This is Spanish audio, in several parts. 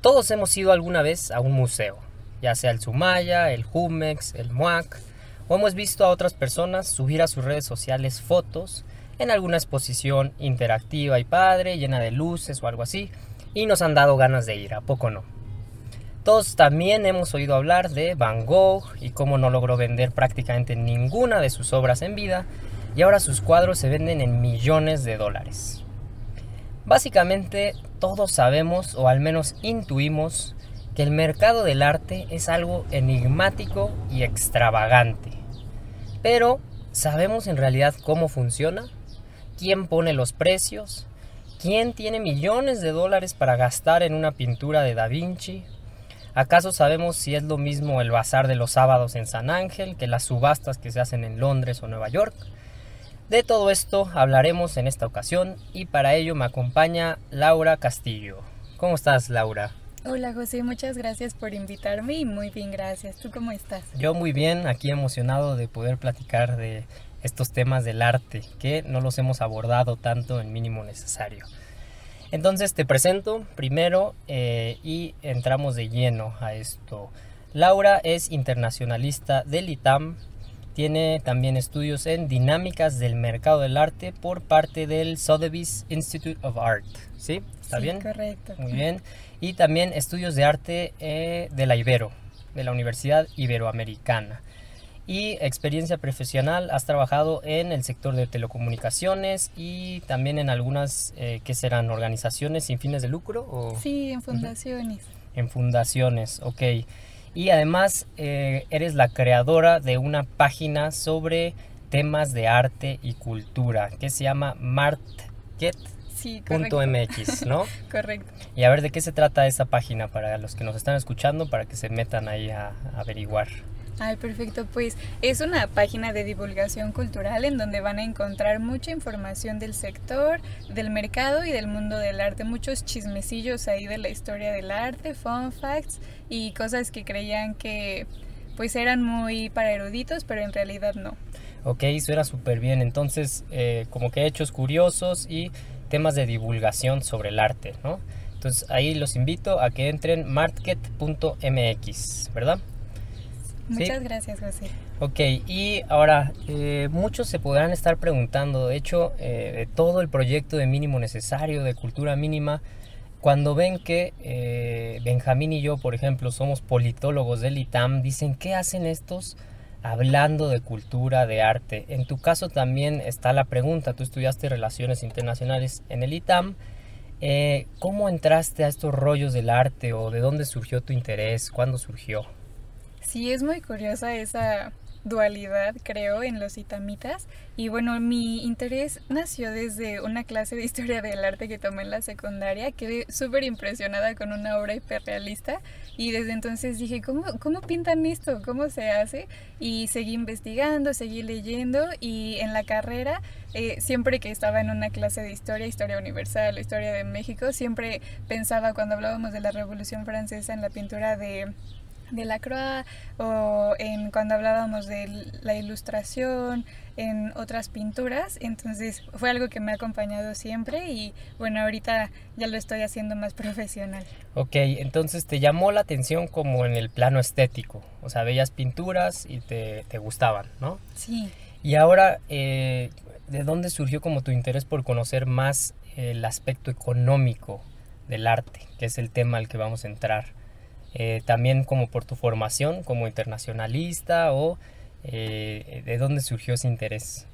Todos hemos ido alguna vez a un museo, ya sea el Sumaya, el Jumex, el MUAC, o hemos visto a otras personas subir a sus redes sociales fotos en alguna exposición interactiva y padre, llena de luces o algo así, y nos han dado ganas de ir, ¿a poco no? Todos también hemos oído hablar de Van Gogh y cómo no logró vender prácticamente ninguna de sus obras en vida y ahora sus cuadros se venden en millones de dólares. Básicamente todos sabemos o al menos intuimos que el mercado del arte es algo enigmático y extravagante. Pero, ¿sabemos en realidad cómo funciona? ¿Quién pone los precios? ¿Quién tiene millones de dólares para gastar en una pintura de Da Vinci? ¿Acaso sabemos si es lo mismo el bazar de los sábados en San Ángel que las subastas que se hacen en Londres o Nueva York? De todo esto hablaremos en esta ocasión y para ello me acompaña Laura Castillo. ¿Cómo estás, Laura? Hola José, muchas gracias por invitarme y muy bien, gracias. ¿Tú cómo estás? Yo muy bien, aquí emocionado de poder platicar de estos temas del arte que no los hemos abordado tanto en mínimo necesario. Entonces te presento primero eh, y entramos de lleno a esto. Laura es internacionalista del ITAM, tiene también estudios en dinámicas del mercado del arte por parte del Sotheby's Institute of Art. ¿Sí? ¿Está sí, bien? Correcto. Muy bien. Y también estudios de arte eh, de la Ibero, de la Universidad Iberoamericana. Y experiencia profesional, has trabajado en el sector de telecomunicaciones y también en algunas, eh, ¿qué serán? ¿Organizaciones sin fines de lucro? O? Sí, en fundaciones. En fundaciones, ok. Y además eh, eres la creadora de una página sobre temas de arte y cultura que se llama martget.mx, sí, ¿no? correcto. Y a ver de qué se trata esa página para los que nos están escuchando, para que se metan ahí a, a averiguar. Ay, perfecto. Pues es una página de divulgación cultural en donde van a encontrar mucha información del sector, del mercado y del mundo del arte. Muchos chismecillos ahí de la historia del arte, fun facts y cosas que creían que pues eran muy para eruditos, pero en realidad no. Ok, suena súper bien. Entonces, eh, como que hechos curiosos y temas de divulgación sobre el arte, ¿no? Entonces ahí los invito a que entren market.mx, ¿verdad? Muchas ¿Sí? gracias, José. Ok, y ahora, eh, muchos se podrán estar preguntando, de hecho, eh, de todo el proyecto de mínimo necesario, de cultura mínima, cuando ven que eh, Benjamín y yo, por ejemplo, somos politólogos del ITAM, dicen, ¿qué hacen estos hablando de cultura, de arte? En tu caso también está la pregunta, tú estudiaste Relaciones Internacionales en el ITAM, eh, ¿cómo entraste a estos rollos del arte o de dónde surgió tu interés? ¿Cuándo surgió? Sí, es muy curiosa esa dualidad, creo, en los itamitas. Y bueno, mi interés nació desde una clase de historia del arte que tomé en la secundaria. Quedé súper impresionada con una obra hiperrealista y desde entonces dije, ¿cómo, ¿cómo pintan esto? ¿Cómo se hace? Y seguí investigando, seguí leyendo y en la carrera, eh, siempre que estaba en una clase de historia, historia universal, historia de México, siempre pensaba cuando hablábamos de la Revolución Francesa en la pintura de de la Croix o en cuando hablábamos de la ilustración, en otras pinturas, entonces fue algo que me ha acompañado siempre y bueno, ahorita ya lo estoy haciendo más profesional. Ok, entonces te llamó la atención como en el plano estético, o sea, veías pinturas y te, te gustaban, ¿no? Sí. Y ahora, eh, ¿de dónde surgió como tu interés por conocer más el aspecto económico del arte, que es el tema al que vamos a entrar? Eh, también como por tu formación como internacionalista o eh, de dónde surgió ese interés.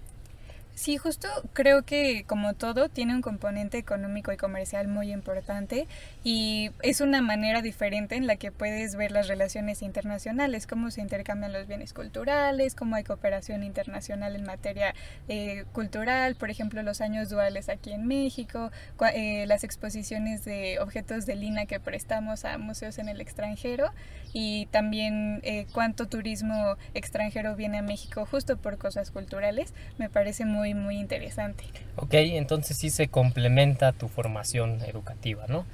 Sí, justo creo que como todo tiene un componente económico y comercial muy importante y es una manera diferente en la que puedes ver las relaciones internacionales, cómo se intercambian los bienes culturales, cómo hay cooperación internacional en materia eh, cultural, por ejemplo los años duales aquí en México, eh, las exposiciones de objetos de lina que prestamos a museos en el extranjero y también eh, cuánto turismo extranjero viene a México justo por cosas culturales, me parece muy muy, interesante. Ok, entonces sí se complementa tu formación educativa, ¿no?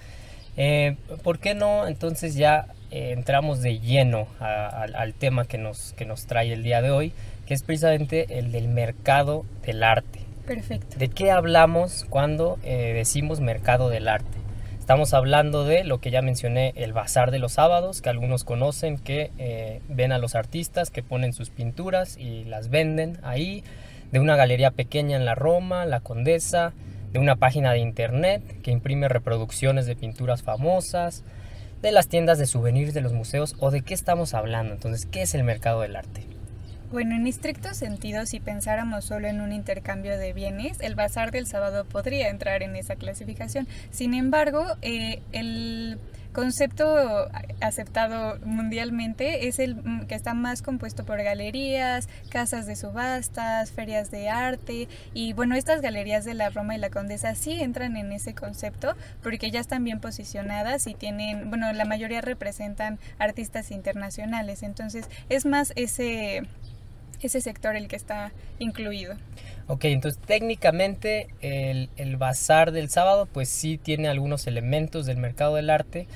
Eh, ¿Por qué no entonces ya eh, entramos de lleno a, a, al tema que nos, que nos trae el día de hoy, que es precisamente el del mercado del arte? Perfecto. ¿De qué hablamos cuando eh, decimos mercado del arte? Estamos hablando de lo que ya mencioné, el bazar de los sábados, que algunos conocen, que eh, ven a los artistas que ponen sus pinturas y las venden ahí, de una galería pequeña en la Roma, la Condesa, de una página de internet que imprime reproducciones de pinturas famosas, de las tiendas de souvenirs de los museos o de qué estamos hablando. Entonces, ¿qué es el mercado del arte? Bueno, en estricto sentido, si pensáramos solo en un intercambio de bienes, el bazar del sábado podría entrar en esa clasificación. Sin embargo, eh, el concepto aceptado mundialmente es el mm, que está más compuesto por galerías, casas de subastas, ferias de arte y bueno, estas galerías de la Roma y la Condesa sí entran en ese concepto porque ya están bien posicionadas y tienen, bueno, la mayoría representan artistas internacionales, entonces es más ese ese sector el que está incluido. Ok, entonces técnicamente el, el bazar del sábado pues sí tiene algunos elementos del mercado del arte,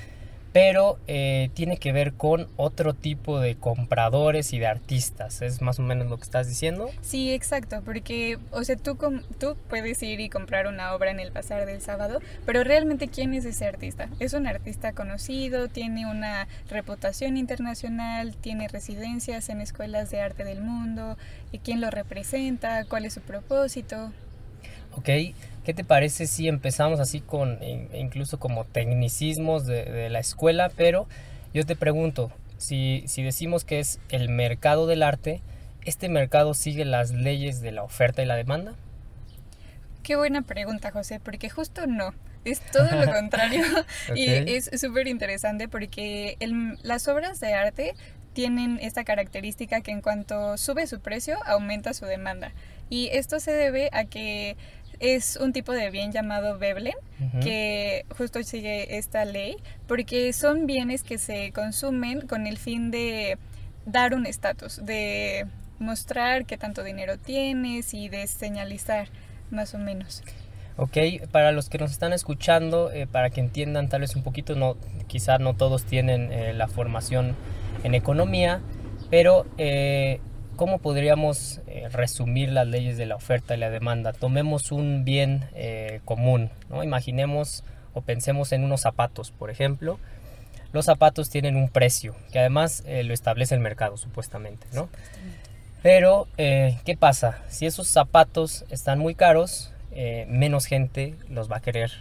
pero eh, tiene que ver con otro tipo de compradores y de artistas. ¿Es más o menos lo que estás diciendo? Sí, exacto, porque, o sea, tú, tú puedes ir y comprar una obra en el Bazar del Sábado, pero realmente ¿quién es ese artista? ¿Es un artista conocido? ¿Tiene una reputación internacional? ¿Tiene residencias en escuelas de arte del mundo? ¿Y quién lo representa? ¿Cuál es su propósito? Ok, ¿qué te parece si empezamos así con incluso como tecnicismos de, la escuela? Pero yo te pregunto, si, si decimos que es el mercado del arte, ¿este mercado sigue las leyes de la oferta y la demanda? Qué buena pregunta, José, porque justo no. Es todo lo contrario y es súper interesante porque las obras de arte tienen esta característica que en cuanto sube su precio, aumenta su demanda. Y esto se debe a que es un tipo de bien llamado Veblen, que justo sigue esta ley, porque son bienes que se consumen con el fin de dar un estatus, de mostrar qué tanto dinero tienes y de señalizar más o menos. Ok, para los que nos están escuchando, eh, para que entiendan tal vez un poquito, no, quizá no todos tienen eh, la formación en economía, pero eh, ¿Cómo podríamos eh, resumir las leyes de la oferta y la demanda? Tomemos un bien eh, común, ¿no? Imaginemos o pensemos en unos zapatos, por ejemplo. Los zapatos tienen un precio, que además eh, lo establece el mercado, supuestamente, ¿no? Pero, ¿qué pasa? Si esos zapatos están muy caros, menos gente los va a querer.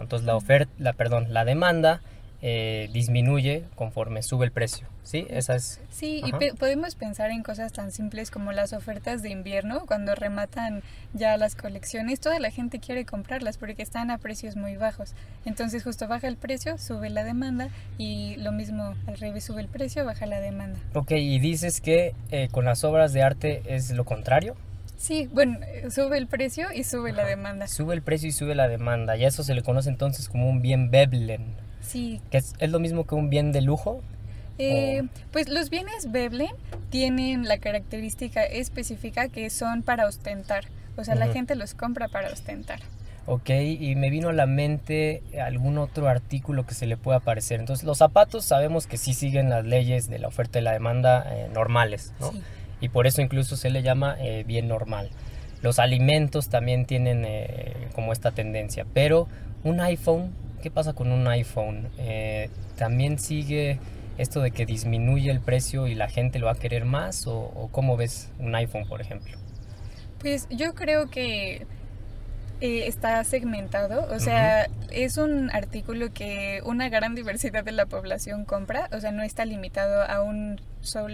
Entonces la oferta, la, perdón, la demanda eh, disminuye conforme sube el precio. ¿Sí? Esa es. Sí, y podemos pensar en cosas tan simples como las ofertas de invierno, cuando rematan ya las colecciones, toda la gente quiere comprarlas porque están a precios muy bajos. Entonces, justo baja el precio, sube la demanda y lo mismo al revés, sube el precio, baja la demanda. Ok, y dices que eh, con las obras de arte es lo contrario. Sí, bueno, eh, sube el precio y sube la demanda. Sube el precio y sube la demanda. Y a eso se le conoce entonces como un bien Veblen. Sí. ¿Que es, lo mismo que un bien de lujo? Eh, pues los bienes Veblen tienen la característica específica que son para ostentar. O sea, la gente los compra para ostentar. Ok, y me vino a la mente algún otro artículo que se le pueda parecer. Entonces, los zapatos sabemos que sí siguen las leyes de la oferta y la demanda eh, normales, ¿no? Y por eso incluso se le llama eh, bien normal. Los alimentos también tienen como esta tendencia, pero un iPhone ¿Qué pasa con un iPhone? Eh, ¿También sigue esto de que disminuye el precio y la gente lo va a querer más? ¿O, cómo ves un iPhone, por ejemplo? Pues yo creo que eh, está segmentado, o sea, es un artículo que una gran diversidad de la población compra, o sea, no está limitado a un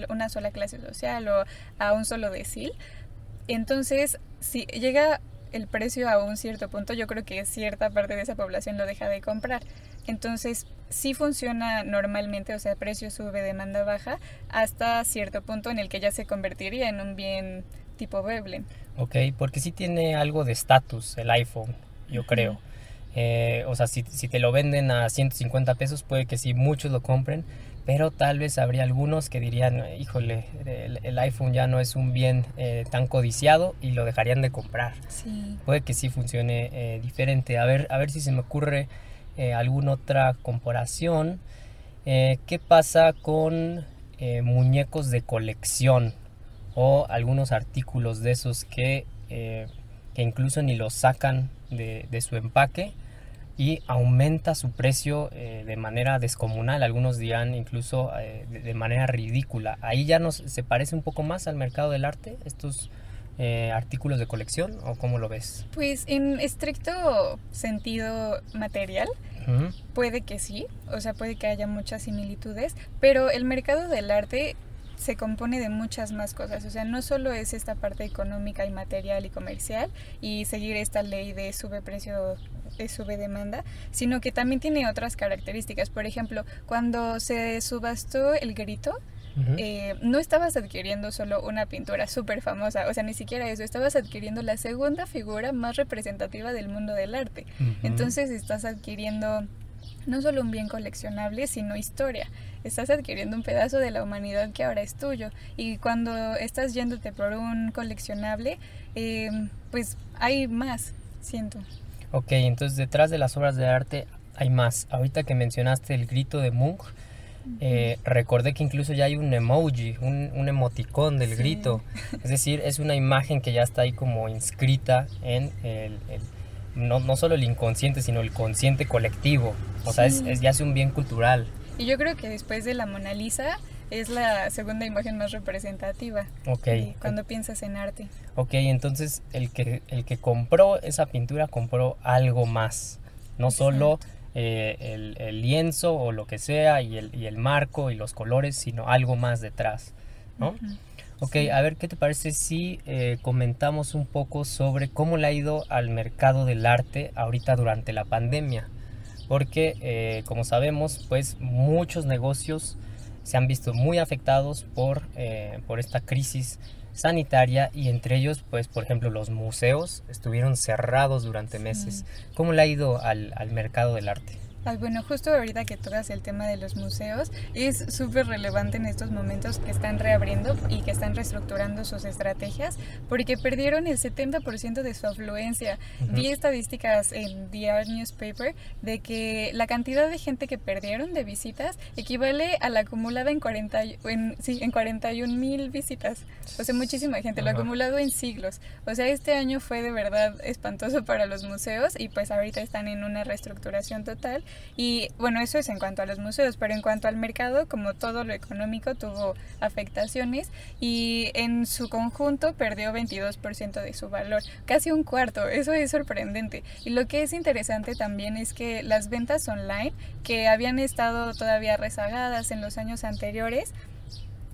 una sola clase social o a un solo decil. Entonces, si llega el precio a un cierto punto, yo creo que cierta parte de esa población lo deja de comprar. Entonces, sí funciona normalmente, o sea, precio sube, demanda baja, hasta cierto punto en el que ya se convertiría en un bien tipo Veblen. Ok, porque sí tiene algo de estatus el iPhone, yo creo. Eh, o sea, si, si, te lo venden a 150 pesos, puede que sí muchos lo compren, pero tal vez habría algunos que dirían, híjole, el, iPhone ya no es un bien eh, tan codiciado y lo dejarían de comprar. Sí. Puede que sí funcione eh, diferente. A ver, a ver si se me ocurre eh, alguna otra comparación. ¿Qué pasa con muñecos de colección o algunos artículos de esos que, que incluso ni los sacan de, de su empaque? Y aumenta su precio eh, de manera descomunal, algunos dirán incluso eh, de, manera ridícula. Ahí ya nos, se parece un poco más al mercado del arte, estos eh, artículos de colección, o cómo lo ves? Pues en estricto sentido material, puede que sí, o sea, puede que haya muchas similitudes, pero el mercado del arte se compone de muchas más cosas. O sea, no solo es esta parte económica y material y comercial y seguir esta ley de sube precio, de sube demanda, sino que también tiene otras características. Por ejemplo, cuando se subastó el grito, eh, no estabas adquiriendo solo una pintura súper famosa, o sea, ni siquiera eso, estabas adquiriendo la segunda figura más representativa del mundo del arte. Entonces estás adquiriendo no solo un bien coleccionable, sino historia. Estás adquiriendo un pedazo de la humanidad que ahora es tuyo. Y cuando estás yéndote por un coleccionable, em, pues hay más, siento. Ok, entonces detrás de las obras de arte hay más. Ahorita que mencionaste el grito de Munch, eh, recordé que incluso ya hay un emoji, un, emoticón del grito. Es decir, es una imagen que ya está ahí como inscrita en el no, no solo el inconsciente, sino el consciente colectivo. O sea, es, ya es un bien cultural. Y yo creo que después de la Mona Lisa es la segunda imagen más representativa. Ok. Cuando piensas en arte. Ok, entonces el que, el que compró esa pintura compró algo más. No solo eh, el, lienzo o lo que sea y el, y el marco y los colores, sino algo más detrás. ¿no? Ok, a ver, ¿qué te parece si eh, comentamos un poco sobre cómo le ha ido al mercado del arte ahorita durante la pandemia? Porque, eh, como sabemos, pues muchos negocios se han visto muy afectados por, eh, por esta crisis sanitaria y entre ellos, pues, por ejemplo, los museos estuvieron cerrados durante meses. ¿Cómo le ha ido al, al mercado del arte? Bueno, justo ahorita que tocas el tema de los museos, es súper relevante en estos momentos que están reabriendo y que están reestructurando sus estrategias, porque perdieron el 70% de su afluencia. Vi estadísticas en The Art Newspaper de que la cantidad de gente que perdieron de visitas equivale a la acumulada en, 40, en, sí, en 41 mil visitas. O sea, muchísima gente, lo acumulado en siglos. O sea, este año fue de verdad espantoso para los museos y pues ahorita están en una reestructuración total y bueno, eso es en cuanto a los museos, pero en cuanto al mercado, como todo lo económico tuvo afectaciones y en su conjunto perdió 22% de su valor, casi un cuarto, eso es sorprendente. Y lo que es interesante también es que las ventas online, que habían estado todavía rezagadas en los años anteriores,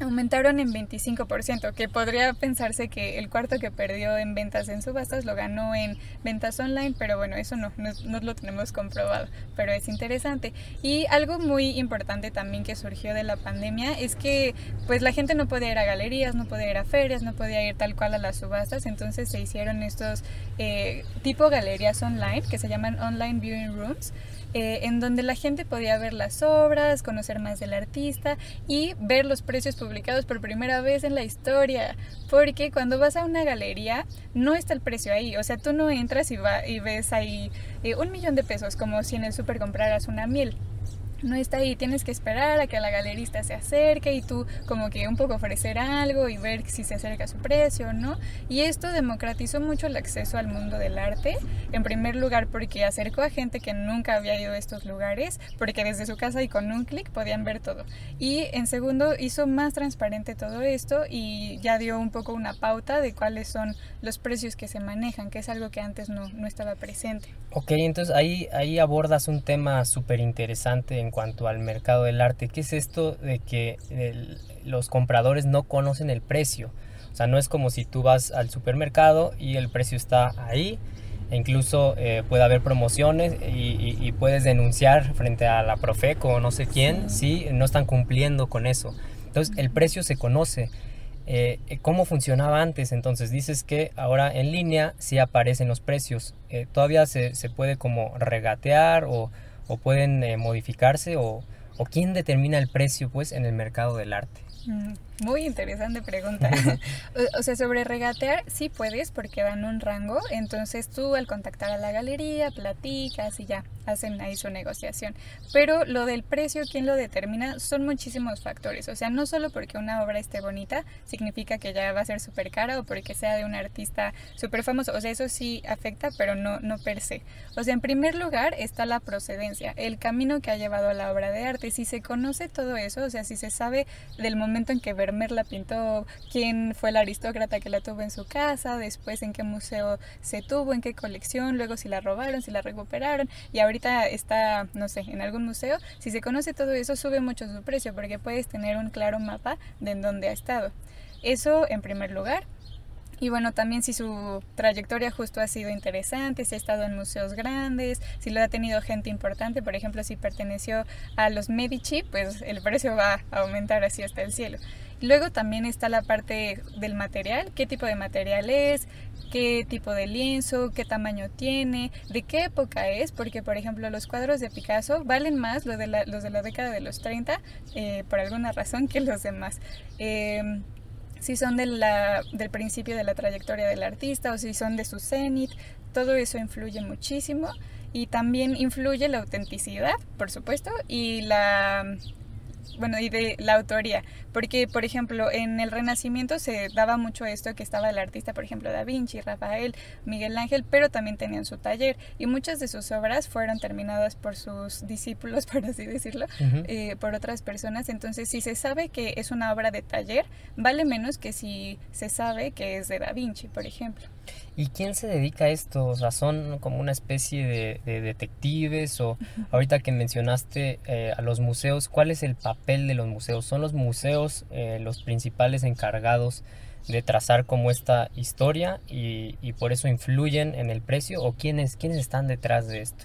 aumentaron en 25%, que podría pensarse que el cuarto que perdió en ventas en subastas lo ganó en ventas online, pero bueno, eso no, no, lo tenemos comprobado, pero es interesante. Y algo muy importante también que surgió de la pandemia es que pues la gente no podía ir a galerías, no podía ir a ferias, no podía ir tal cual a las subastas, entonces se hicieron estos eh, tipo galerías online que se llaman online viewing rooms, eh, en donde la gente podía ver las obras, conocer más del artista y ver los precios publicados por primera vez en la historia. Porque cuando vas a una galería no está el precio ahí, o sea, tú no entras y, va, y ves ahí eh, un millón de pesos como si en el super compraras una miel no está ahí, tienes que esperar a que la galerista se acerque y tú como que un poco ofrecer algo y ver si se acerca a su precio o no. Y esto democratizó mucho el acceso al mundo del arte, en primer lugar porque acercó a gente que nunca había ido a estos lugares, porque desde su casa y con un clic podían ver todo. Y en segundo hizo más transparente todo esto y ya dio un poco una pauta de cuáles son los precios que se manejan, que es algo que antes no, no estaba presente. Ok, entonces ahí, ahí abordas un tema súper interesante en cuanto al mercado del arte. ¿Qué es esto de que los compradores no conocen el precio? O sea, no es como si tú vas al supermercado y el precio está ahí. E incluso eh, puede haber promociones y, puedes denunciar frente a la Profeco o no sé quién si no están cumpliendo con eso. Entonces, el precio se conoce. Eh, ¿Cómo funcionaba antes? Entonces dices que ahora en línea sí aparecen los precios. Eh, ¿Todavía se, se, puede como regatear o, o pueden eh, modificarse o, o, quién determina el precio pues en el mercado del arte? Muy interesante pregunta. o, sea, sobre regatear sí puedes porque dan un rango, entonces tú al contactar a la galería platicas y ya hacen ahí su negociación. Pero lo del precio, ¿quién lo determina? Son muchísimos factores. O sea, no solo porque una obra esté bonita significa que ya va a ser súper cara o porque sea de un artista súper famoso. O sea, eso sí afecta, pero no, no per se. O sea, en primer lugar está la procedencia, el camino que ha llevado a la obra de arte. Si se conoce todo eso, o sea, si se sabe del momento en que Vermeer la pintó, quién fue el aristócrata que la tuvo en su casa, después en qué museo se tuvo, en qué colección, luego si la robaron, si la recuperaron y ahorita está, no sé, en algún museo, si se conoce todo eso sube mucho su precio porque puedes tener un claro mapa de en dónde ha estado. Eso en primer lugar. Y bueno, también si su trayectoria justo ha sido interesante, si ha estado en museos grandes, si lo ha tenido gente importante, por ejemplo, si perteneció a los Medici, pues el precio va a aumentar así hasta el cielo. Luego también está la parte del material, qué tipo de material es, qué tipo de lienzo, qué tamaño tiene, de qué época es, porque por ejemplo los cuadros de Picasso valen más los de la, los de la década de los 30 eh, por alguna razón que los demás. Em, si son de del principio de la trayectoria del artista o si son de su cenit, todo eso influye muchísimo y también influye la autenticidad, por supuesto, y la bueno, y de la autoría, porque por ejemplo en el Renacimiento se daba mucho esto que estaba el artista, por ejemplo Da Vinci, Rafael, Miguel Ángel, pero también tenían su taller y muchas de sus obras fueron terminadas por sus discípulos, por así decirlo, eh, por otras personas, entonces si se sabe que es una obra de taller, vale menos que si se sabe que es de Da Vinci, por ejemplo. ¿Y quién se dedica a esto? O sea, ¿son como una especie de, detectives? O ahorita que mencionaste eh, a los museos, ¿cuál es el papel de los museos? ¿Son los museos eh, los principales encargados de trazar como esta historia y, y, por eso influyen en el precio? ¿O quiénes, quiénes están detrás de esto?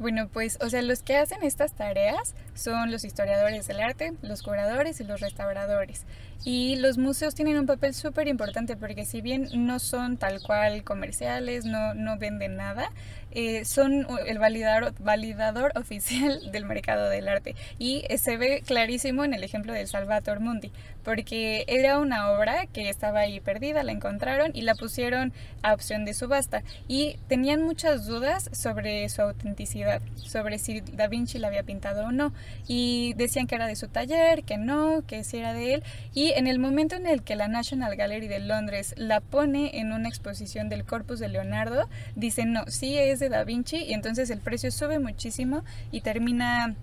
Bueno, pues, o sea, los que hacen estas tareas son los historiadores del arte, los curadores y los restauradores. Y los museos tienen un papel súper importante porque si bien no son tal cual comerciales, no, no venden nada, eh, son el validador, validador oficial del mercado del arte. Y eh, se ve clarísimo en el ejemplo del Salvator Mundi, porque era una obra que estaba ahí perdida, la encontraron y la pusieron a opción de subasta. Y tenían muchas dudas sobre su autenticidad, sobre si Da Vinci la había pintado o no. Y decían que era de su taller, que no, que si era de él. Y en el momento en el que la National Gallery de Londres la pone en una exposición del Corpus de Leonardo, dicen no, sí es de Da Vinci y entonces el precio sube muchísimo y termina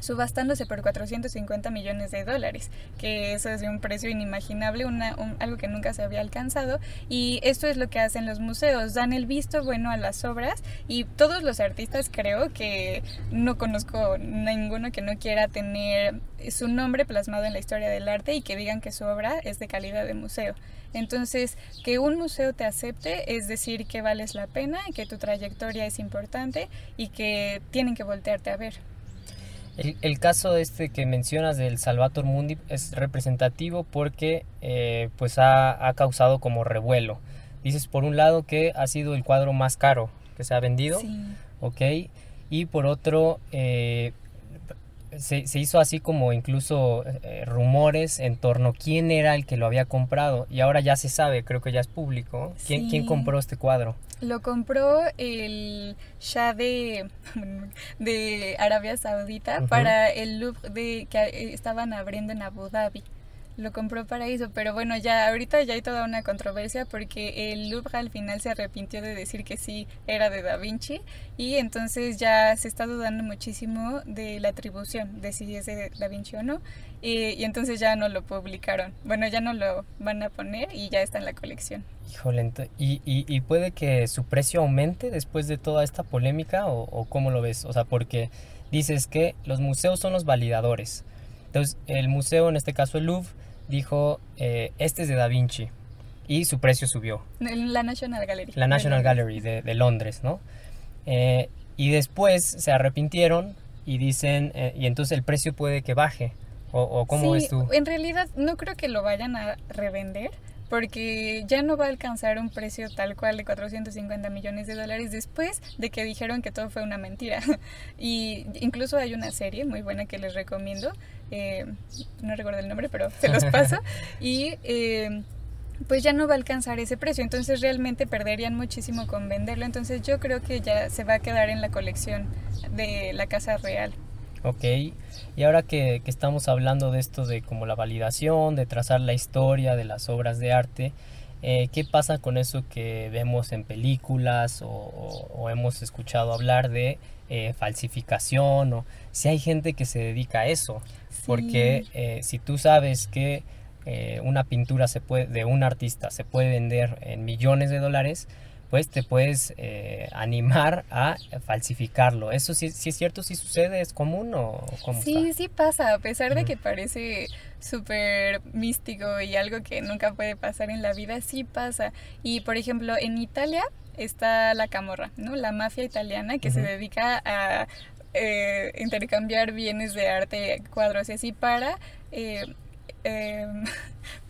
subastándose por 450 millones de dólares, que eso es de un precio inimaginable, algo que nunca se había alcanzado. Y esto es lo que hacen los museos, dan el visto bueno a las obras y todos los artistas creo que no conozco ninguno que no quiera tener su nombre plasmado en la historia del arte y que digan que su obra es de calidad de museo. Entonces, que un museo te acepte es decir que vales la pena, que tu trayectoria es importante y que tienen que voltearte a ver. El, caso este que mencionas del Salvator Mundi es representativo porque eh, pues ha, causado como revuelo. Dices por un lado que ha sido el cuadro más caro que se ha vendido, ok, y por otro eh, se, hizo así como incluso eh, rumores en torno a quién era el que lo había comprado y ahora ya se sabe, creo que ya es público, quién, quién compró este cuadro. Lo compró el Shah de, de Arabia Saudita para el Louvre de, que estaban abriendo en Abu Dhabi lo compró para eso, pero bueno, ya ahorita ya hay toda una controversia porque el Louvre al final se arrepintió de decir que sí era de Da Vinci y entonces ya se está dudando muchísimo de la atribución, de si es de Da Vinci o no, y, entonces ya no lo publicaron. Bueno, ya no lo van a poner y ya está en la colección. Híjole, ¿y, y, puede que su precio aumente después de toda esta polémica o, o cómo lo ves? O sea, porque dices que los museos son los validadores. Entonces, el museo, en este caso el Louvre, dijo, eh, este es de Da Vinci. Y su precio subió. La National Gallery. La National Gallery de, Londres, ¿no? Eh, y después se arrepintieron y dicen, eh, y entonces el precio puede que baje. ¿O, o cómo ves tú? En realidad no creo que lo vayan a revender porque ya no va a alcanzar un precio tal cual de 450 millones de dólares después de que dijeron que todo fue una mentira. y incluso hay una serie muy buena que les recomiendo, eh, no recuerdo el nombre, pero se los paso, y... Eh, pues ya no va a alcanzar ese precio, entonces realmente perderían muchísimo con venderlo, entonces yo creo que ya se va a quedar en la colección de la Casa Real. Ok, y ahora que, estamos hablando de esto de como la validación, de trazar la historia de las obras de arte, eh, ¿qué pasa con eso que vemos en películas o, hemos escuchado hablar de eh, falsificación? O si hay gente que se dedica a eso, porque eh, si tú sabes que una pintura se puede, de un artista se puede vender en millones de dólares, pues te puedes eh, animar a falsificarlo. ¿Eso sí, es cierto, sí sucede? ¿Es común o cómo Sí, sí pasa, a pesar de que parece súper místico y algo que nunca puede pasar en la vida, sí pasa. Y por ejemplo, en Italia está la camorra, ¿no? La mafia italiana que se dedica a eh, intercambiar bienes de arte, cuadros y así para... Eh, Em,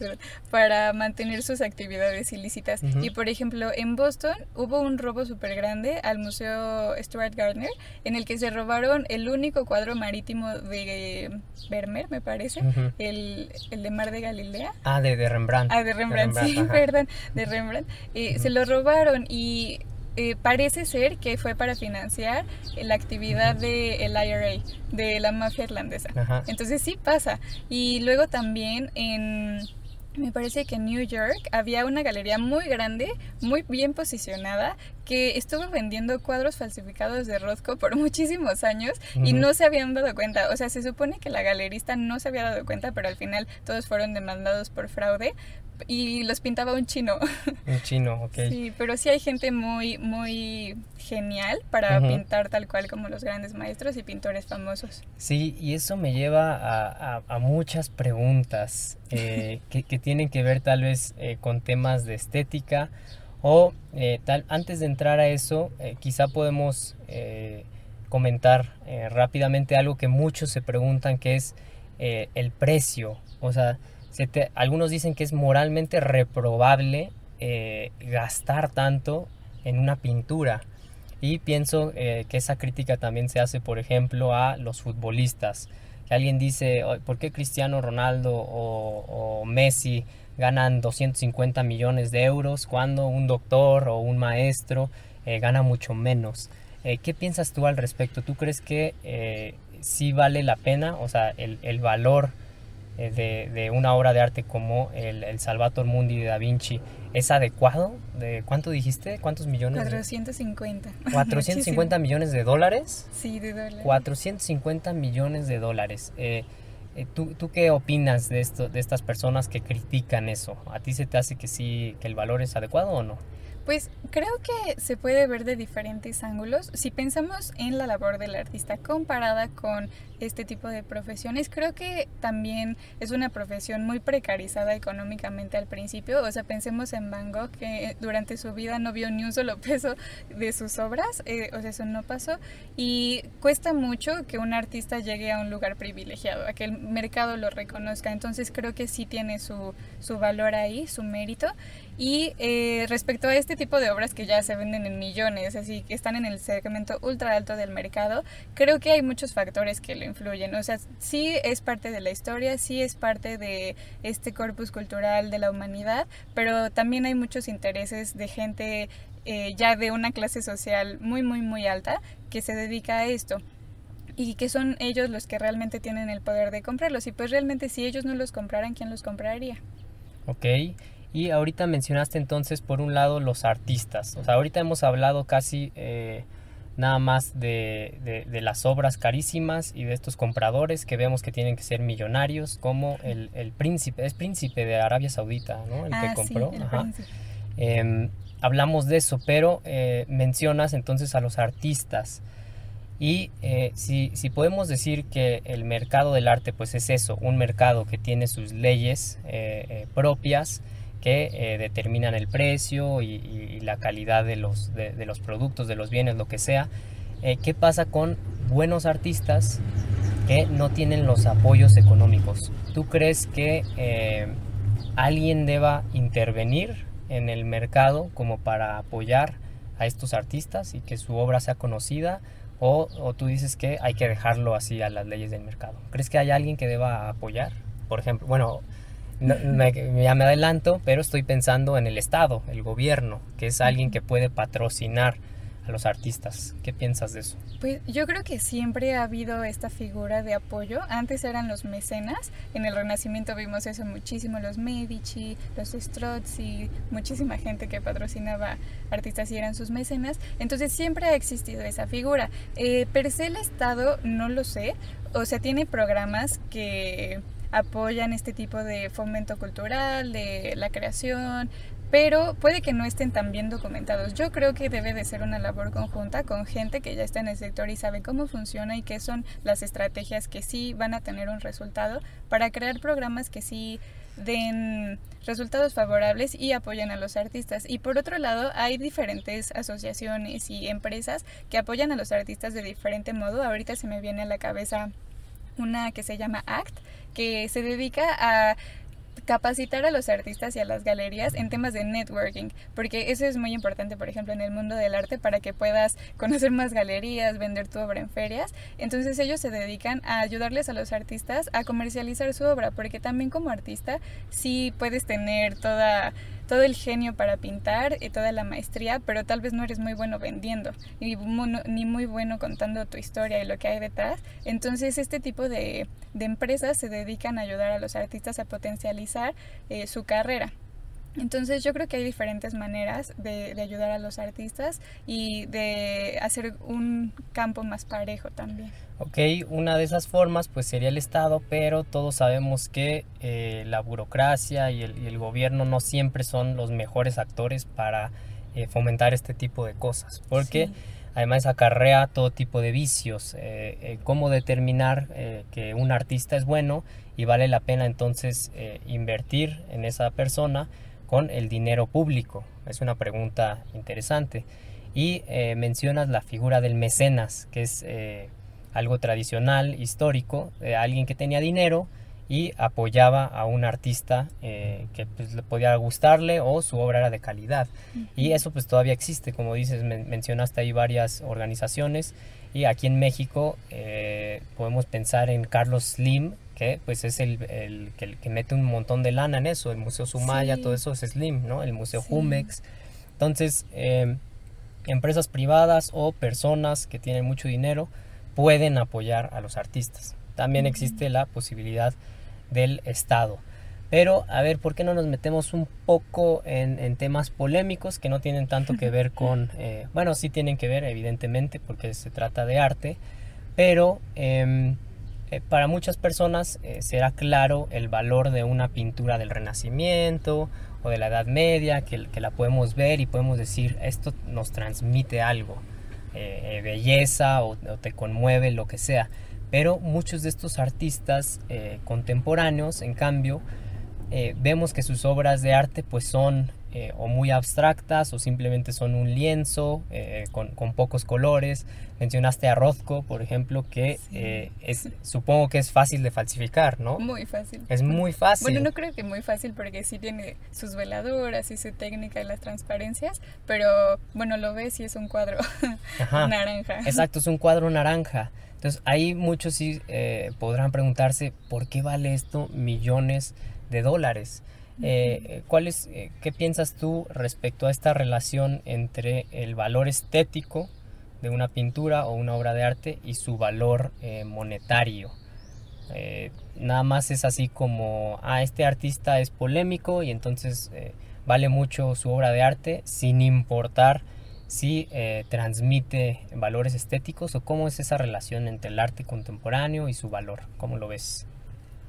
para mantener sus actividades ilícitas. Y por ejemplo, en Boston hubo un robo súper grande al Museo Stuart Gardner, en el que se robaron el único cuadro marítimo de Vermeer, me parece, el, el, de Mar de Galilea. Ah, de, Rembrandt. Ah, de Rembrandt, sí, perdón, de Rembrandt. Eh, se lo robaron y eh, parece ser que fue para financiar la actividad del IRA, de la mafia irlandesa. Entonces sí pasa. Y luego también en me parece que en New York había una galería muy grande, muy bien posicionada, que estuvo vendiendo cuadros falsificados de Rothko por muchísimos años y no se habían dado cuenta. O sea, se supone que la galerista no se había dado cuenta, pero al final todos fueron demandados por fraude y los pintaba un chino. Un chino, ok. Sí, pero sí hay gente muy, muy genial para pintar tal cual como los grandes maestros y pintores famosos. Sí, y eso me lleva a, a, muchas preguntas eh, que, que, tienen que ver tal vez eh, con temas de estética o eh, tal, antes de entrar a eso, quizá podemos comentar rápidamente algo que muchos se preguntan, que es el precio. O sea, algunos dicen que es moralmente reprobable gastar tanto en una pintura. Y pienso que esa crítica también se hace, por ejemplo, a los futbolistas. Que alguien dice, ¿por qué Cristiano Ronaldo o Messi ganan 250 millones de euros cuando un doctor o un maestro eh, gana mucho menos. Eh, ¿Qué piensas tú al respecto? ¿Tú crees que eh, sí vale la pena, o sea, el, el valor de, de, una obra de arte como el, el, Salvator Mundi de Da Vinci es adecuado? ¿De ¿Cuánto dijiste? ¿Cuántos millones? 450. ¿450 millones de dólares? Sí, de dólares. 450 millones de dólares. Eh, ¿Tú, ¿Tú, qué opinas de, esto, de estas personas que critican eso? ¿A ti se te hace que sí, que el valor es adecuado o no? Pues creo que se puede ver de diferentes ángulos. Si pensamos en la labor del artista comparada con este tipo de profesiones, creo que también es una profesión muy precarizada económicamente al principio. O sea, pensemos en Van Gogh, que durante su vida no vio ni un solo peso de sus obras, eh, o sea, eso no pasó. Y cuesta mucho que un artista llegue a un lugar privilegiado, a que el mercado lo reconozca. Entonces creo que sí tiene su, su valor ahí, su mérito. Y eh, respecto a este tipo de obras que ya se venden en millones, así que están en el segmento ultra alto del mercado, creo que hay muchos factores que lo influyen. O sea, sí es parte de la historia, sí es parte de este corpus cultural de la humanidad, pero también hay muchos intereses de gente eh, ya de una clase social muy, muy, muy alta que se dedica a esto y que son ellos los que realmente tienen el poder de comprarlos. Y pues realmente si ellos no los compraran, ¿quién los compraría? Ok, y ahorita mencionaste entonces por un lado los artistas. O sea, ahorita hemos hablado casi eh, nada más de, de, las obras carísimas y de estos compradores que vemos que tienen que ser millonarios, como el, el príncipe, es príncipe de Arabia Saudita, ¿no? El que ah, compró. Sí, em, hablamos de eso, pero eh, mencionas entonces a los artistas. Y eh, si, si, podemos decir que el mercado del arte pues es eso, un mercado que tiene sus leyes eh, propias, que eh, determinan el precio y, la calidad de los, de, los productos, de los bienes, lo que sea. Eh, ¿Qué pasa con buenos artistas que no tienen los apoyos económicos? ¿Tú crees que, eh, alguien deba intervenir en el mercado como para apoyar a estos artistas y que su obra sea conocida o, o, tú dices que hay que dejarlo así a las leyes del mercado. ¿Crees que hay alguien que deba apoyar? Por ejemplo, bueno, me, ya me adelanto, pero estoy pensando en el Estado, el gobierno, que es alguien que puede patrocinar a los artistas. ¿Qué piensas de eso? Pues yo creo que siempre ha habido esta figura de apoyo. Antes eran los mecenas, en el Renacimiento vimos eso muchísimo, los Medici, los Strozzi, muchísima gente que patrocinaba artistas y eran sus mecenas. Entonces siempre ha existido esa figura. Eh, per se el Estado no lo sé, o sea, tiene programas que apoyan este tipo de fomento cultural, de la creación, pero puede que no estén tan bien documentados. Yo creo que debe de ser una labor conjunta con gente que ya está en el sector y sabe cómo funciona y qué son las estrategias que sí van a tener un resultado para crear programas que sí den resultados favorables y apoyen a los artistas. Y por otro lado, hay diferentes asociaciones y empresas que apoyan a los artistas de diferente modo. Ahorita se me viene a la cabeza una que se llama ACT, que se dedica a capacitar a los artistas y a las galerías en temas de networking, porque eso es muy importante, por ejemplo, en el mundo del arte para que puedas conocer más galerías, vender tu obra en ferias. Entonces ellos se dedican a ayudarles a los artistas a comercializar su obra, porque también como artista sí puedes tener toda todo el genio para pintar y toda la maestría, pero tal vez no eres muy bueno vendiendo ni muy bueno contando tu historia y lo que hay detrás. Entonces este tipo de, empresas se dedican a ayudar a los artistas a potencializar eh, su carrera. Entonces yo creo que hay diferentes maneras de, de, ayudar a los artistas y de hacer un campo más parejo también. Ok, una de esas formas pues sería el Estado, pero todos sabemos que eh, la burocracia y el, gobierno no siempre son los mejores actores para eh, fomentar este tipo de cosas, porque además acarrea todo tipo de vicios. Eh, ¿Cómo determinar que un artista es bueno y vale la pena entonces invertir en esa persona? Con el dinero público? Es una pregunta interesante. Y eh, mencionas la figura del mecenas, que es eh, algo tradicional, histórico, de alguien que tenía dinero y apoyaba a un artista eh, que pues, le podía gustarle o su obra era de calidad. Y eso pues todavía existe, como dices, mencionaste ahí varias organizaciones y aquí en México podemos pensar en Carlos Slim, que pues es el, el, que, mete un montón de lana en eso, el Museo Sumaya, todo eso es Slim, ¿no? El Museo Jumex. Entonces, em, empresas privadas o personas que tienen mucho dinero pueden apoyar a los artistas. También existe la posibilidad del Estado. Pero, a ver, ¿por qué no nos metemos un poco en, temas polémicos que no tienen tanto que ver con, eh, bueno, sí tienen que ver, evidentemente, porque se trata de arte, pero em, eh, para muchas personas eh, será claro el valor de una pintura del Renacimiento o de la Edad Media, que, la podemos ver y podemos decir, esto nos transmite algo, eh, belleza o, te conmueve, lo que sea. Pero muchos de estos artistas contemporáneos, en cambio, vemos que sus obras de arte pues son eh, o muy abstractas o simplemente son un lienzo eh, con, pocos colores. Mencionaste a Rothko, por ejemplo, que eh, es, supongo que es fácil de falsificar, ¿no? Muy fácil. Es muy fácil. Bueno, no creo que muy fácil porque sí tiene sus veladoras y su técnica y las transparencias, pero bueno, lo ves y es un cuadro naranja. Exacto, es un cuadro naranja. Entonces ahí muchos sí podrán preguntarse, ¿por qué vale esto millones de dólares? Eh, ¿cuál es, eh, ¿Qué piensas tú respecto a esta relación entre el valor estético de una pintura o una obra de arte y su valor eh, monetario? nada más es así como, ah, este artista es polémico y entonces vale mucho su obra de arte sin importar si transmite valores estéticos o cómo es esa relación entre el arte contemporáneo y su valor, ¿cómo lo ves?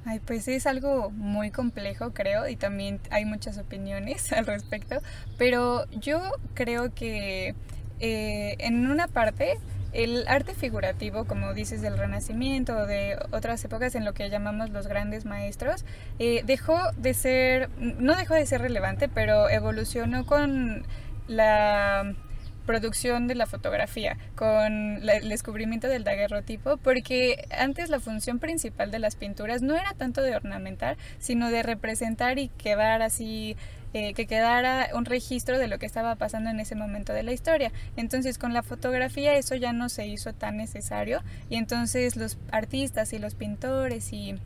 Ay, pues es algo muy complejo, creo, y también hay muchas opiniones al respecto, pero yo creo que eh, en una parte el arte figurativo, como dices, del Renacimiento o de otras épocas en lo que llamamos los grandes maestros, eh, dejó de ser, no dejó de ser relevante, pero evolucionó con la producción de la fotografía, con el descubrimiento del daguerrotipo, porque antes la función principal de las pinturas no era tanto de ornamentar, sino de representar y quedar así eh, que quedara un registro de lo que estaba pasando en ese momento de la historia. Entonces con la fotografía eso ya no se hizo tan necesario y entonces los artistas y los pintores y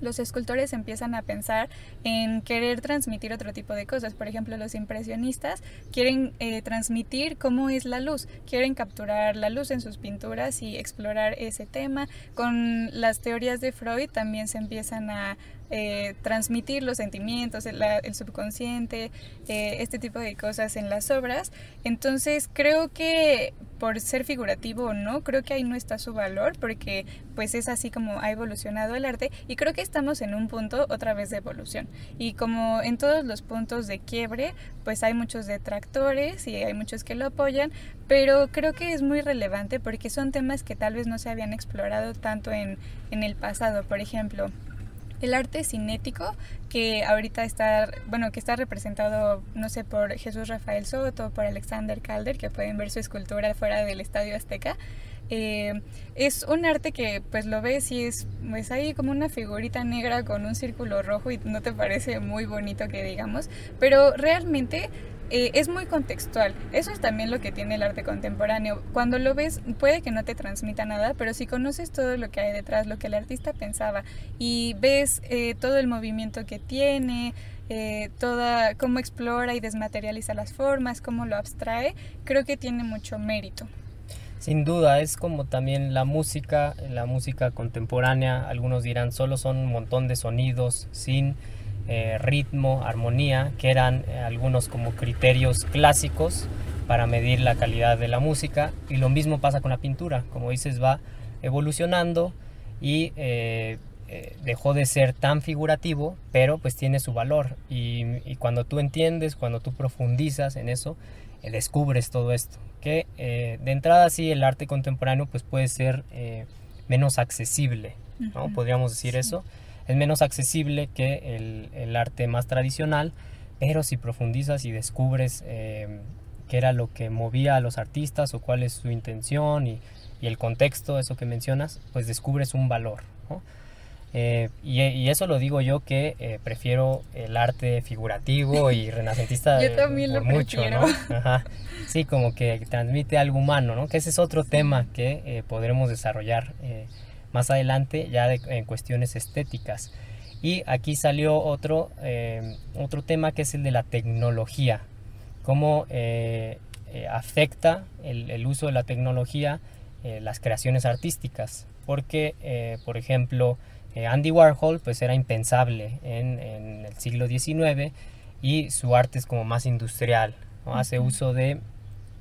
los escultores empiezan a pensar en querer transmitir otro tipo de cosas. Por ejemplo, los impresionistas quieren eh, transmitir cómo es la luz, quieren capturar la luz en sus pinturas y explorar ese tema. Con las teorías de Freud también se empiezan a eh, transmitir los sentimientos, el, subconsciente, eh, este tipo de cosas en las obras. Entonces creo que por ser figurativo o no, creo que ahí no está su valor porque pues es así como ha evolucionado el arte y creo que estamos en un punto otra vez de evolución. Y como en todos los puntos de quiebre, pues hay muchos detractores y hay muchos que lo apoyan, pero creo que es muy relevante porque son temas que tal vez no se habían explorado tanto en, en el pasado. Por ejemplo, el arte cinético que ahorita está, bueno, que está representado, no sé, por Jesús Rafael Soto, por Alexander Calder, que pueden ver su escultura fuera del Estadio Azteca. Eh, es un arte que pues lo ves y es pues ahí como una figurita negra con un círculo rojo y no te parece muy bonito que digamos, pero realmente eh, es muy contextual. Eso es también lo que tiene el arte contemporáneo. Cuando lo ves puede que no te transmita nada, pero si conoces todo lo que hay detrás, lo que el artista pensaba y ves eh, todo el movimiento que tiene, eh, toda cómo explora y desmaterializa las formas, cómo lo abstrae, creo que tiene mucho mérito. Sin duda, es como también la música, la música contemporánea, algunos dirán solo son un montón de sonidos sin eh, ritmo, armonía, que eran eh, algunos como criterios clásicos para medir la calidad de la música. Y lo mismo pasa con la pintura, como dices, va evolucionando y eh, dejó de ser tan figurativo, pero pues tiene su valor. Y, cuando tú entiendes, cuando tú profundizas en eso, descubres todo esto. Que de entrada sí el arte contemporáneo pues puede ser menos accesible, ¿no? Podríamos decir eso es menos accesible que el, el arte más tradicional, pero si profundizas y descubres eh, qué era lo que movía a los artistas o cuál es su intención y, y el contexto, eso que mencionas, pues descubres un valor. Eh, y, y, eso lo digo yo que eh, prefiero el arte figurativo y renacentista yo también lo mucho, ¿no? Sí, como que transmite algo humano, ¿no? Que ese es otro tema que podremos desarrollar más adelante ya en cuestiones estéticas. Y aquí salió otro, eh, otro tema que es el de la tecnología, cómo eh, eh, afecta el, uso de la tecnología las creaciones artísticas. Porque, por ejemplo, Andy Warhol pues era impensable en, en, el siglo XIX y su arte es como más industrial, hace uso de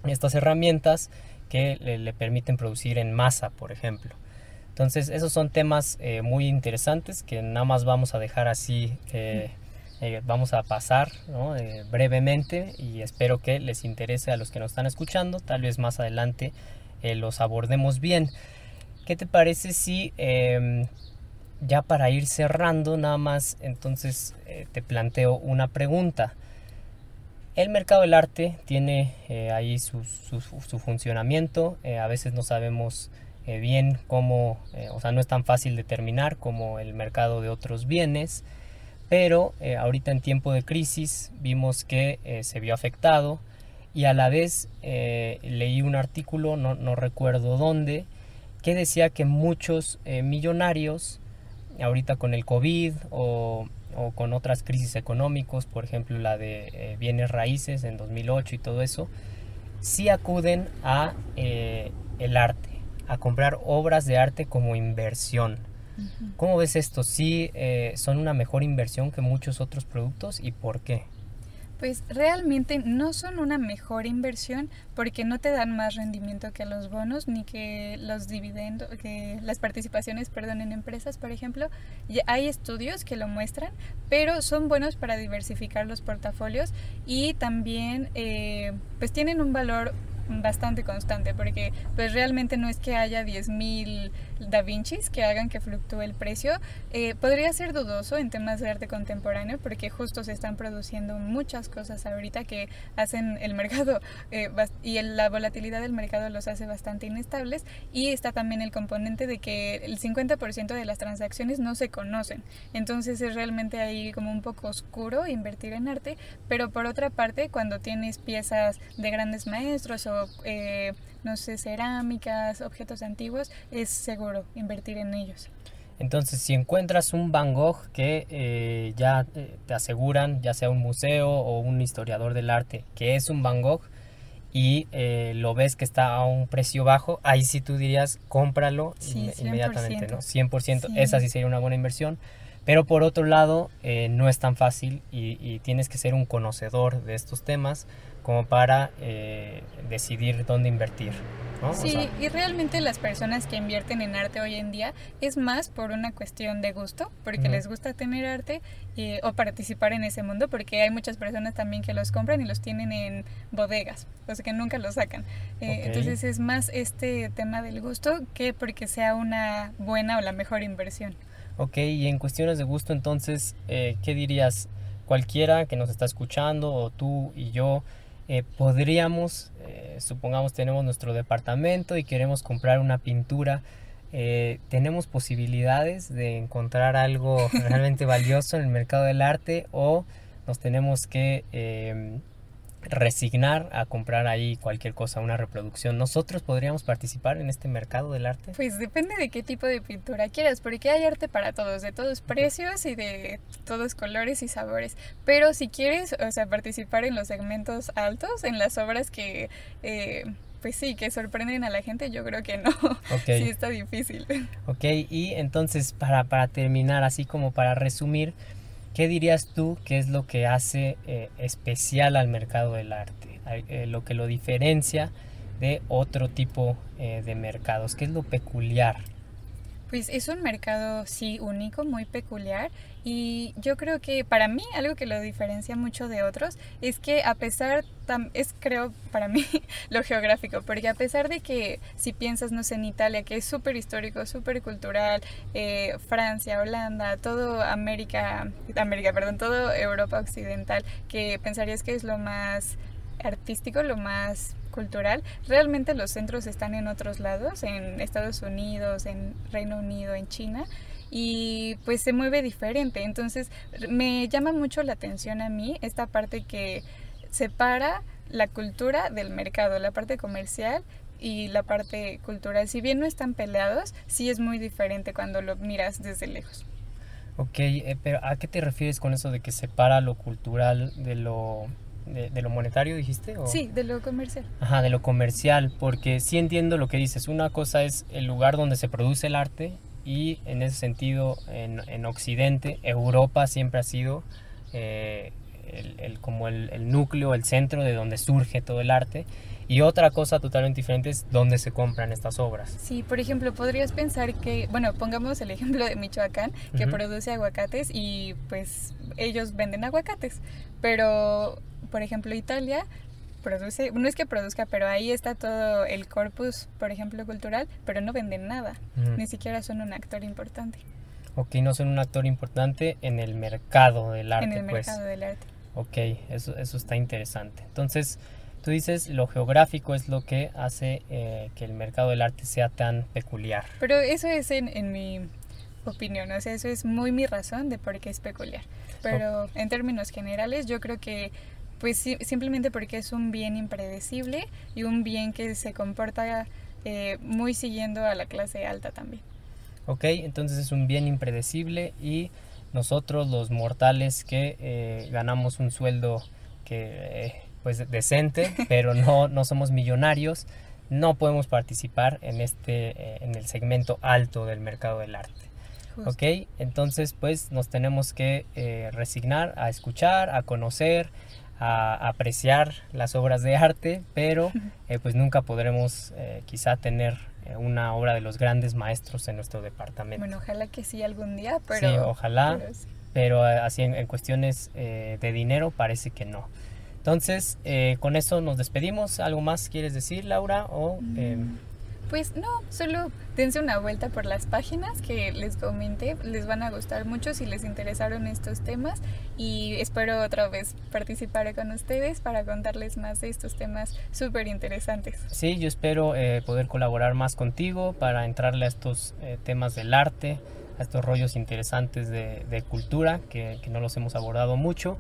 estas herramientas que le permiten producir en masa, por ejemplo. Entonces, esos son temas eh, muy interesantes que nada más vamos a dejar así, eh, eh, vamos a pasar brevemente y espero que les interese a los que nos están escuchando. Tal vez más adelante los abordemos bien. ¿Qué te parece si em, ya para ir cerrando nada más, entonces te planteo una pregunta? El mercado del arte tiene ahí su, su funcionamiento, a veces no sabemos eh, bien como, eh, o sea, no es tan fácil determinar como el mercado de otros bienes, pero eh, ahorita en tiempo de crisis vimos que se vio afectado y a la vez leí un artículo, no, no, recuerdo dónde, que decía que muchos millonarios, ahorita con el COVID o, o, con otras crisis económicos, por ejemplo la de bienes raíces en 2008 y todo eso, sí acuden a el arte a comprar obras de arte como inversión. ¿Cómo ves esto? ¿Sí eh, son una mejor inversión que muchos otros productos y por qué? Pues realmente no son una mejor inversión porque no te dan más rendimiento que los bonos ni que los dividendos, que las participaciones, perdón, en empresas, por ejemplo. hay estudios que lo muestran, pero son buenos para diversificar los portafolios y también eh, pues tienen un valor bastante constante, porque pues realmente no es que haya 10.000 Da Vincis que hagan que fluctúe el precio. Eh, podría ser dudoso en temas de arte contemporáneo, porque justo se están produciendo muchas cosas ahorita que hacen el mercado eh, y la volatilidad del mercado los hace bastante inestables. Y está también el componente de que el 50% de las transacciones no se conocen. Entonces es realmente ahí como un poco oscuro invertir en arte, pero por otra parte, cuando tienes piezas de grandes maestros o, eh, no sé, cerámicas, objetos antiguos, es seguro invertir en ellos. Entonces, si encuentras un Van Gogh que eh, ya te aseguran, ya sea un museo o un historiador del arte, que es un Van Gogh, y eh, lo ves que está a un precio bajo, ahí sí tú dirías, cómpralo inmediatamente, ¿no? 100%, esa sí sería una buena inversión. Pero por otro lado, eh, no es tan fácil y, tienes que ser un conocedor de estos temas como para eh, decidir dónde invertir. Sí, y realmente las personas que invierten en arte hoy en día es más por una cuestión de gusto, porque les gusta tener arte o participar en ese mundo, porque hay muchas personas también que los compran y los tienen en bodegas, o sea que nunca los sacan. Eh, entonces es más este tema del gusto que porque sea una buena o la mejor inversión. Ok, y en cuestiones de gusto entonces, eh, ¿qué dirías? Cualquiera que nos está escuchando o tú y yo, eh, podríamos, eh, supongamos tenemos nuestro departamento y queremos comprar una pintura, tenemos posibilidades de encontrar algo realmente valioso en el mercado del arte o nos tenemos que resignar a comprar ahí cualquier cosa, una reproducción. ¿Nosotros podríamos participar en este mercado del arte? Pues depende de qué tipo de pintura quieras, porque hay arte para todos, de todos precios y de todos colores y sabores. Pero si quieres, o sea, participar en los segmentos altos, en las obras que... Eh, pues sí, que sorprenden a la gente, yo creo que no. Sí está difícil. Ok, y entonces para, para terminar, así como para resumir, ¿Qué dirías tú que es lo que hace eh, especial al mercado del arte? Eh, lo que lo diferencia de otro tipo eh, de mercados. ¿Qué es lo peculiar? Pues es un mercado, sí, único, muy peculiar. Y yo creo que para mí algo que lo diferencia mucho de otros es que a pesar, es creo para mí lo geográfico, porque a pesar de que si piensas, no sé, en Italia, que es súper histórico, súper cultural, eh, Francia, Holanda, todo América, América, perdón, todo Europa Occidental, que pensarías que es lo más artístico, lo más cultural, realmente los centros están en otros lados, en Estados Unidos, en Reino Unido, en China, y pues se mueve diferente. Entonces me llama mucho la atención a mí esta parte que separa la cultura del mercado, la parte comercial y la parte cultural. Si bien no están peleados, sí es muy diferente cuando lo miras desde lejos. Ok, eh, pero ¿a qué te refieres con eso de que separa lo cultural de lo de, lo monetario, dijiste? ¿o? Sí, de lo comercial. Ajá, de lo comercial, porque sí entiendo lo que dices. Una cosa es el lugar donde se produce el arte y en ese sentido en, en Occidente, Europa siempre ha sido eh, el, como el, el, núcleo, el centro de donde surge todo el arte. Y otra cosa totalmente diferente es dónde se compran estas obras. Sí, por ejemplo, podrías pensar que, bueno, pongamos el ejemplo de Michoacán, que produce aguacates y pues ellos venden aguacates, pero por ejemplo, Italia produce, no es que produzca, pero ahí está todo el corpus, por ejemplo, cultural, pero no venden nada, ni siquiera son un actor importante. Ok, no son un actor importante en el mercado del arte. En el pues. mercado del arte. Ok, eso, eso está interesante. Entonces, tú dices, lo geográfico es lo que hace eh, que el mercado del arte sea tan peculiar. Pero eso es en, en mi opinión, o sea, eso es muy mi razón de por qué es peculiar. Pero en términos generales, yo creo que pues simplemente porque es un bien impredecible y un bien que se comporta eh, muy siguiendo a la clase alta también. Ok, entonces es un bien impredecible y nosotros los mortales que eh, ganamos un sueldo que eh, pues decente, pero no, no somos millonarios, no podemos participar en este en el segmento alto del mercado del arte. Ok, entonces pues nos tenemos que resignar a escuchar, a conocer, a apreciar las obras de arte, pero eh, pues nunca podremos eh, quizá tener eh, una obra de los grandes maestros en nuestro departamento. Bueno, ojalá que sí algún día, pero... Sí, ojalá, pero, así en, cuestiones de dinero parece que no. Entonces, eh, con eso nos despedimos. ¿Algo más quieres decir, Laura? O, eh, Pues no, solo dense una vuelta por las páginas que les comenté, les van a gustar mucho si les interesaron estos temas y espero otra vez participar con ustedes para contarles más de estos temas súper interesantes. Sí, yo espero eh, poder colaborar más contigo para entrarle a estos eh, temas del arte, a estos rollos interesantes de, cultura que, que no los hemos abordado mucho.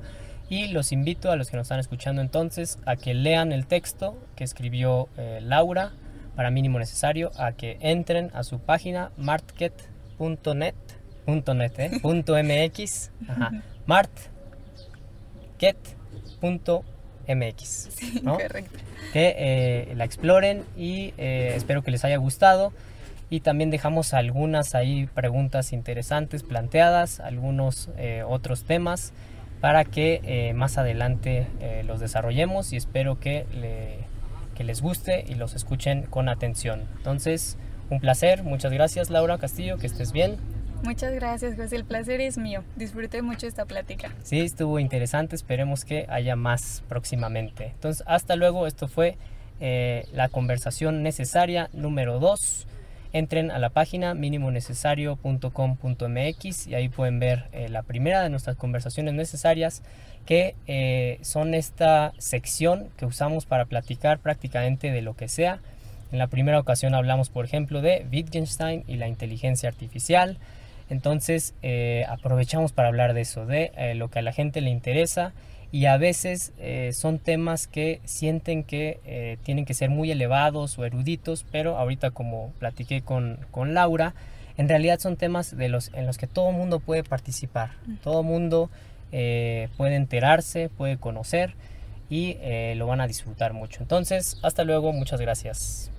Y los invito a los que nos están escuchando entonces a que lean el texto que escribió eh, Laura para mínimo necesario, a que entren a su página martket.net, .net, eh, .mx, ajá, martket.mx, ¿no? Correcto. que eh, la exploren y eh, espero que les haya gustado. Y también dejamos algunas ahí preguntas interesantes planteadas, algunos otros temas para que más adelante los desarrollemos y espero que, le- que les guste y los escuchen con atención. Entonces, un placer, muchas gracias Laura Castillo, que estés bien. Muchas gracias, José. El placer es mío. Disfruté mucho esta plática. Sí, estuvo interesante, esperemos que haya más próximamente. Entonces, hasta luego, esto fue eh, la conversación necesaria número 2. Entren a la página minimonecesario.com.mx y ahí pueden ver eh, la primera de nuestras conversaciones necesarias que eh, son esta sección que usamos para platicar prácticamente de lo que sea. En la primera ocasión hablamos, por ejemplo, de Wittgenstein y la inteligencia artificial. Entonces eh, aprovechamos para hablar de eso, de eh, lo que a la gente le interesa y a veces eh, son temas que sienten que eh, tienen que ser muy elevados o eruditos, pero ahorita como platiqué con, con Laura, en realidad son temas de los, en los que todo mundo puede participar, todo mundo eh, puede enterarse, puede conocer y eh, lo van a disfrutar mucho. Entonces, hasta luego, muchas gracias.